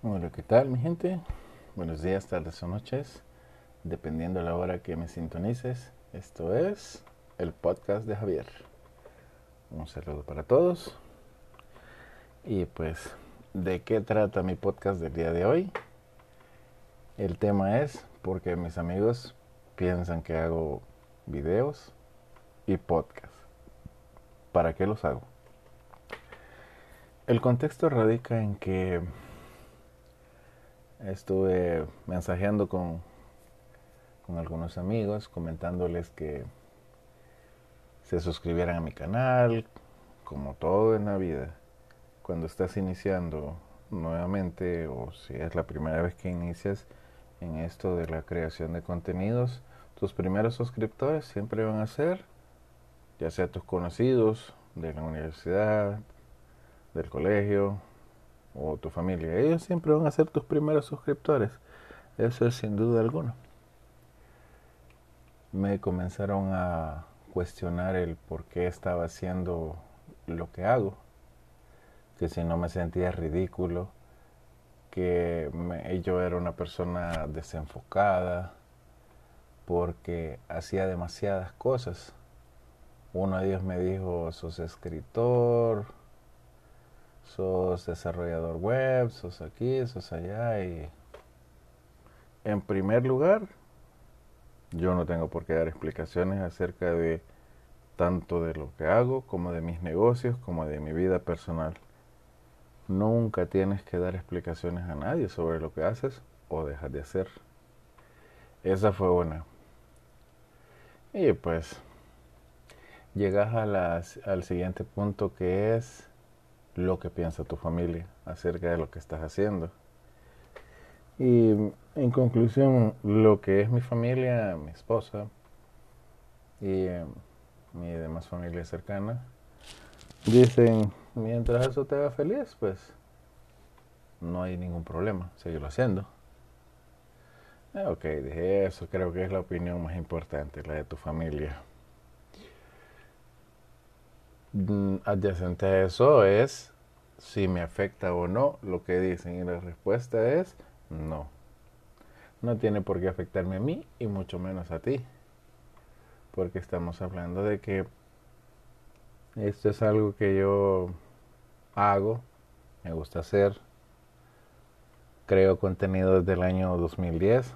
Hola, ¿qué tal mi gente? Buenos días, tardes o noches, dependiendo de la hora que me sintonices. Esto es el podcast de Javier. Un saludo para todos. Y pues, ¿de qué trata mi podcast del día de hoy? El tema es porque mis amigos piensan que hago videos y podcast. ¿Para qué los hago? El contexto radica en que estuve mensajeando con, con algunos amigos, comentándoles que se suscribieran a mi canal, como todo en la vida. Cuando estás iniciando nuevamente o si es la primera vez que inicias en esto de la creación de contenidos, tus primeros suscriptores siempre van a ser ya sea tus conocidos de la universidad, del colegio o tu familia. Ellos siempre van a ser tus primeros suscriptores. Eso es sin duda alguna. Me comenzaron a cuestionar el por qué estaba haciendo lo que hago. Que si no me sentía ridículo, que yo era una persona desenfocada, porque hacía demasiadas cosas. Uno de ellos me dijo, sos escritor, sos desarrollador web, sos aquí, sos allá y en primer lugar, yo no tengo por qué dar explicaciones acerca de tanto de lo que hago como de mis negocios, como de mi vida personal. Nunca tienes que dar explicaciones a nadie sobre lo que haces o dejas de hacer. Esa fue una. Y pues llegas a al siguiente punto que es lo que piensa tu familia acerca de lo que estás haciendo. Y en conclusión, lo que es mi familia, mi esposa y eh, mi demás familia cercana, dicen, mientras eso te haga feliz, pues no hay ningún problema, seguirlo haciendo. Eh, ok, dije eso, creo que es la opinión más importante, la de tu familia. Mm, adyacente a eso es si me afecta o no lo que dicen y la respuesta es no. No tiene por qué afectarme a mí y mucho menos a ti. Porque estamos hablando de que esto es algo que yo hago, me gusta hacer. Creo contenido desde el año 2010,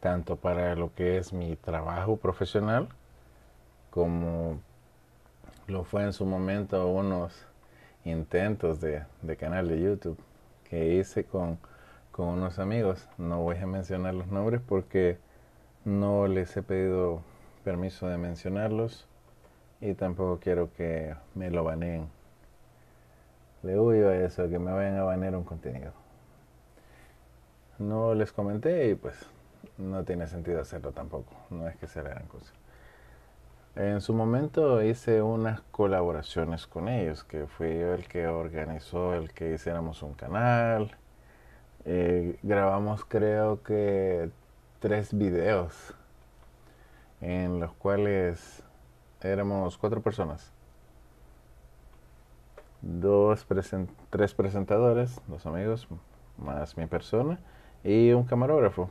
tanto para lo que es mi trabajo profesional como lo fue en su momento unos intentos de, canal de YouTube que hice con, con unos amigos. No voy a mencionar los nombres porque no les he pedido permiso de mencionarlos y tampoco quiero que me lo baneen. Le huyo a eso, que me vayan a banear un contenido. No les comenté y pues no tiene sentido hacerlo tampoco. No es que sea gran cosa. En su momento hice unas colaboraciones con ellos, que fui yo el que organizó el que hiciéramos un canal. Eh, grabamos creo que tres videos en los cuales éramos cuatro personas. Dos tres presentadores, dos amigos, más mi persona y un camarógrafo.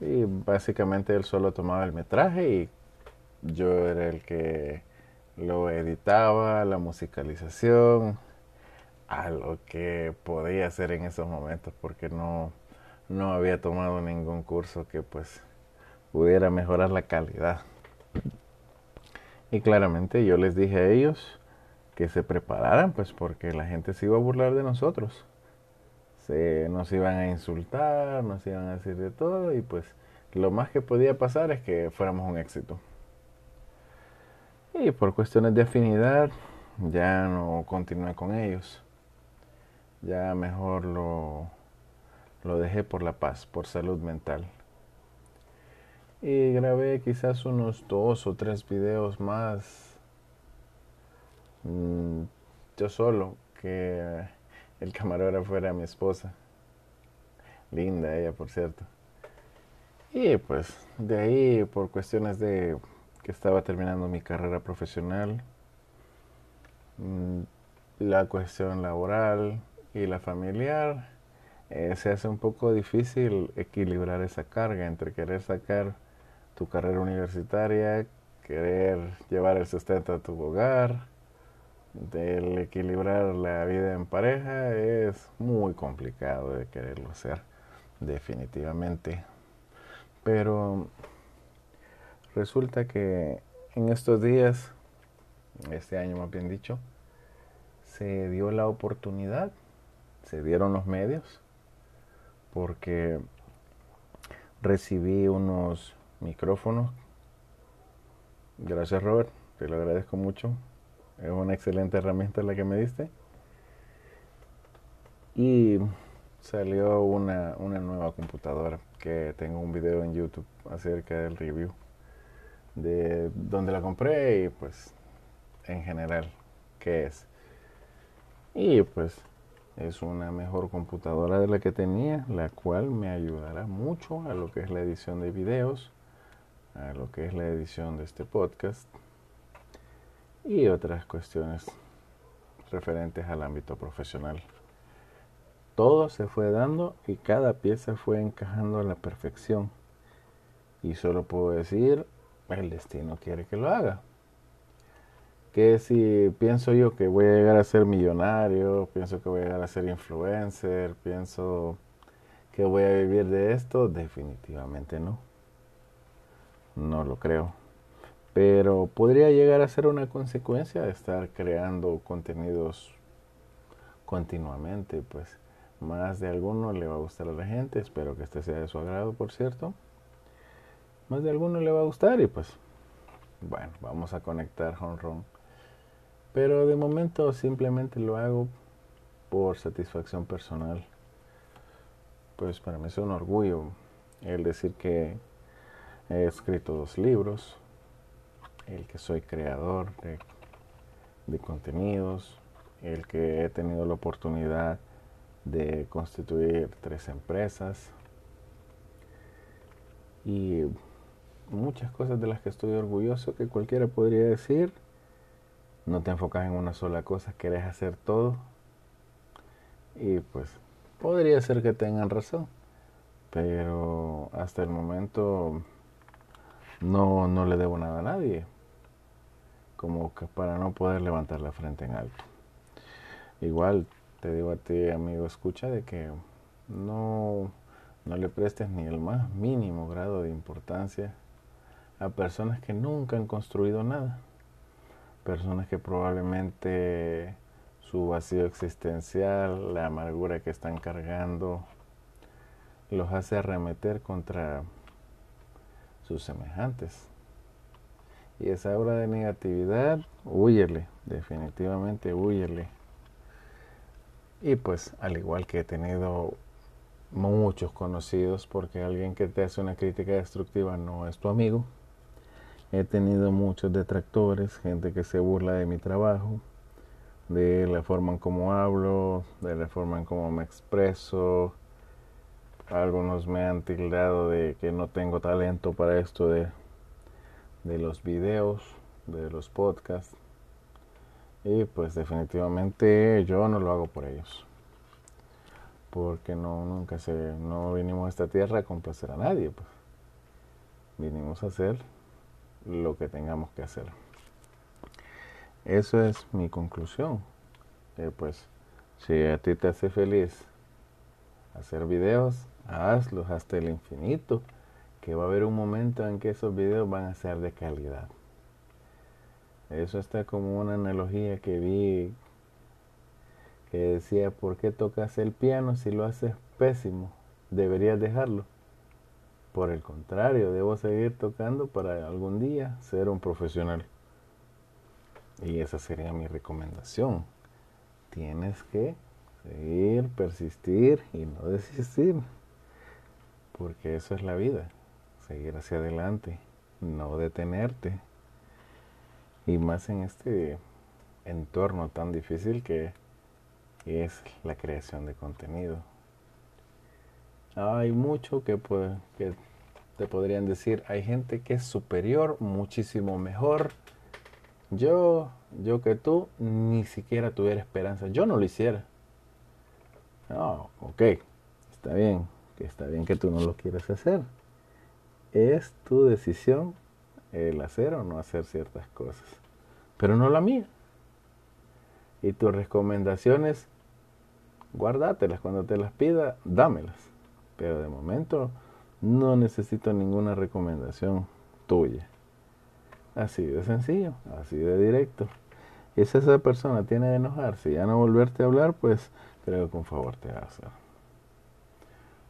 Y básicamente él solo tomaba el metraje y yo era el que lo editaba, la musicalización, a lo que podía hacer en esos momentos porque no, no había tomado ningún curso que pues pudiera mejorar la calidad. Y claramente yo les dije a ellos que se prepararan pues porque la gente se iba a burlar de nosotros. Se, nos iban a insultar, nos iban a decir de todo y pues lo más que podía pasar es que fuéramos un éxito. Y por cuestiones de afinidad ya no continué con ellos. Ya mejor lo, lo dejé por la paz, por salud mental. Y grabé quizás unos dos o tres videos más. Mm, yo solo, que el camarógrafo era mi esposa. Linda ella, por cierto. Y pues de ahí, por cuestiones de estaba terminando mi carrera profesional, mm, la cuestión laboral, y la familiar, eh, se hace un poco difícil equilibrar esa carga entre querer sacar tu carrera universitaria, querer llevar el sustento a tu hogar, del equilibrar la vida en pareja es muy complicado de quererlo hacer, definitivamente. Pero resulta que en estos días, este año más bien dicho, se dio la oportunidad, se dieron los medios, porque recibí unos micrófonos. Gracias Robert, te lo agradezco mucho. Es una excelente herramienta la que me diste. Y salió una, una nueva computadora que tengo un video en YouTube acerca del review de dónde la compré y pues en general qué es. Y pues es una mejor computadora de la que tenía, la cual me ayudará mucho a lo que es la edición de videos, a lo que es la edición de este podcast y otras cuestiones referentes al ámbito profesional. Todo se fue dando y cada pieza fue encajando a la perfección. Y solo puedo decir, el destino quiere que lo haga. Que si pienso yo que voy a llegar a ser millonario, pienso que voy a llegar a ser influencer, pienso que voy a vivir de esto, definitivamente no. No lo creo pero podría llegar a ser una consecuencia de estar creando contenidos continuamente, pues más de alguno le va a gustar a la gente, espero que este sea de su agrado, por cierto. Más de alguno le va a gustar y pues bueno, vamos a conectar Honron. Pero de momento simplemente lo hago por satisfacción personal. Pues para mí es un orgullo el decir que he escrito dos libros, el que soy creador de, contenidos, el que he tenido la oportunidad de constituir tres empresas y muchas cosas de las que estoy orgulloso que cualquiera podría decir. No te enfocas en una sola cosa, querés hacer todo. Y pues podría ser que tengan razón, pero hasta el momento no, no le debo nada a nadie como que para no poder levantar la frente en alto. Igual te digo a ti, amigo, escucha de que no, no le prestes ni el más mínimo grado de importancia a personas que nunca han construido nada. Personas que probablemente su vacío existencial, la amargura que están cargando, los hace arremeter contra sus semejantes. Y esa obra de negatividad, huyele, definitivamente huyele. Y pues al igual que he tenido muchos conocidos, porque alguien que te hace una crítica destructiva no es tu amigo, he tenido muchos detractores, gente que se burla de mi trabajo, de la forma en cómo hablo, de la forma en cómo me expreso. Algunos me han tildado de que no tengo talento para esto de de los videos, de los podcasts. Y pues definitivamente yo no lo hago por ellos. Porque no, nunca se, no vinimos a esta tierra a complacer a nadie. Pues. Vinimos a hacer lo que tengamos que hacer. Eso es mi conclusión. pues si a ti te hace feliz hacer videos, hazlos hasta el infinito que va a haber un momento en que esos videos van a ser de calidad. Eso está como una analogía que vi que decía, ¿por qué tocas el piano si lo haces pésimo? Deberías dejarlo. Por el contrario, debo seguir tocando para algún día ser un profesional. Y esa sería mi recomendación. Tienes que seguir, persistir y no desistir. Porque eso es la vida seguir hacia adelante, no detenerte. Y más en este entorno tan difícil que es la creación de contenido. Hay mucho que, te podrían decir, hay gente que es superior, muchísimo mejor. Yo, yo que tú, ni siquiera tuviera esperanza. Yo no lo hiciera. No, ok, está bien, que está bien que tú no lo quieres hacer. Es tu decisión el hacer o no hacer ciertas cosas, pero no la mía. Y tus recomendaciones, guárdatelas. Cuando te las pida, dámelas. Pero de momento no necesito ninguna recomendación tuya. Así de sencillo, así de directo. Y si esa persona tiene de enojarse y ya no volverte a hablar, pues creo que un favor te va.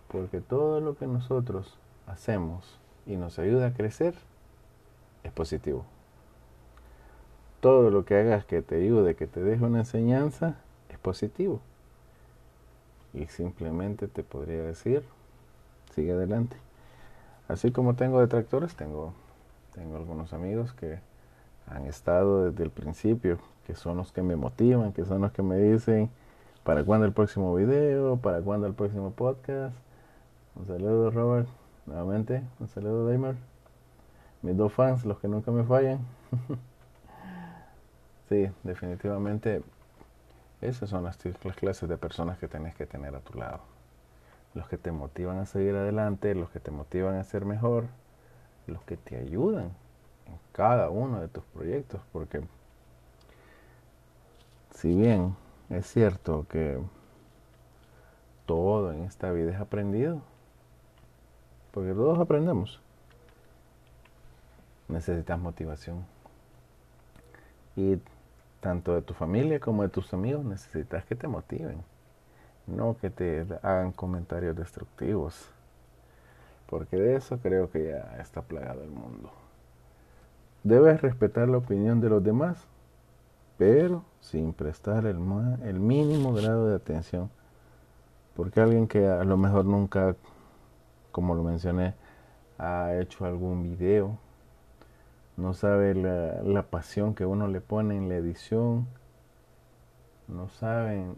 Porque todo lo que nosotros hacemos y nos ayuda a crecer es positivo. Todo lo que hagas que te ayude, que te deje una enseñanza, es positivo. Y simplemente te podría decir, sigue adelante. Así como tengo detractores, tengo, tengo algunos amigos que han estado desde el principio, que son los que me motivan, que son los que me dicen, ¿para cuándo el próximo video? ¿Para cuándo el próximo podcast? Un saludo, Robert, nuevamente. Un saludo, Daimer. Mis dos fans, los que nunca me fallan. sí, definitivamente, esas son las, las clases de personas que tenés que tener a tu lado los que te motivan a seguir adelante, los que te motivan a ser mejor, los que te ayudan en cada uno de tus proyectos, porque si bien es cierto que todo en esta vida es aprendido, porque todos aprendemos, necesitas motivación. Y tanto de tu familia como de tus amigos necesitas que te motiven no que te hagan comentarios destructivos, porque de eso creo que ya está plagado el mundo. Debes respetar la opinión de los demás, pero sin prestar el, el mínimo grado de atención, porque alguien que a lo mejor nunca, como lo mencioné, ha hecho algún video, no sabe la, la pasión que uno le pone en la edición, no saben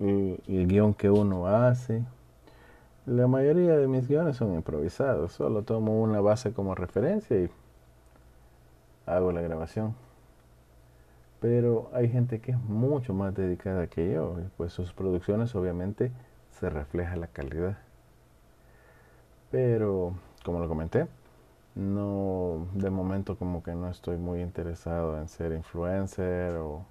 el, guion que uno hace. La mayoría de mis guiones son improvisados, solo tomo una base como referencia y hago la grabación. Pero hay gente que es mucho más dedicada que yo, y pues sus producciones obviamente se refleja la calidad. Pero, como lo comenté, no, de momento como que no estoy muy interesado en ser influencer o,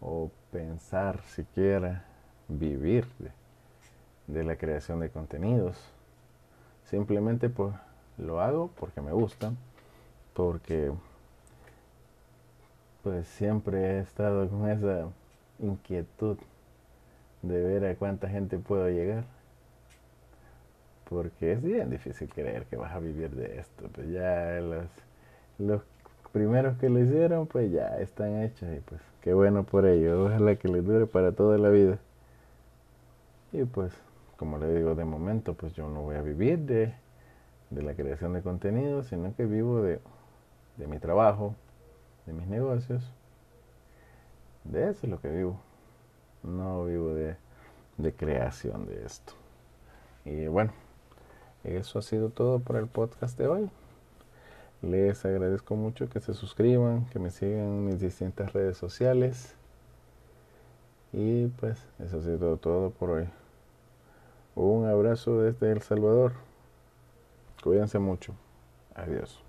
o pensar siquiera vivir de, la creación de contenidos. Simplemente pues lo hago porque me gusta, porque pues siempre he estado con esa inquietud de ver a cuánta gente puedo llegar. Porque es bien difícil creer que vas a vivir de esto. Pues ya los, los primeros que lo hicieron, pues ya están hechos y pues qué bueno por ello. Ojalá que les dure para toda la vida. Y pues, como le digo, de momento, pues yo no voy a vivir de, la creación de contenido, sino que vivo de, mi trabajo, de mis negocios. De eso es lo que vivo. No vivo de, de creación de esto. Y bueno, eso ha sido todo por el podcast de hoy. Les agradezco mucho que se suscriban, que me sigan en mis distintas redes sociales. Y pues eso ha sido todo por hoy. Un abrazo desde El Salvador. Cuídense mucho. Adiós.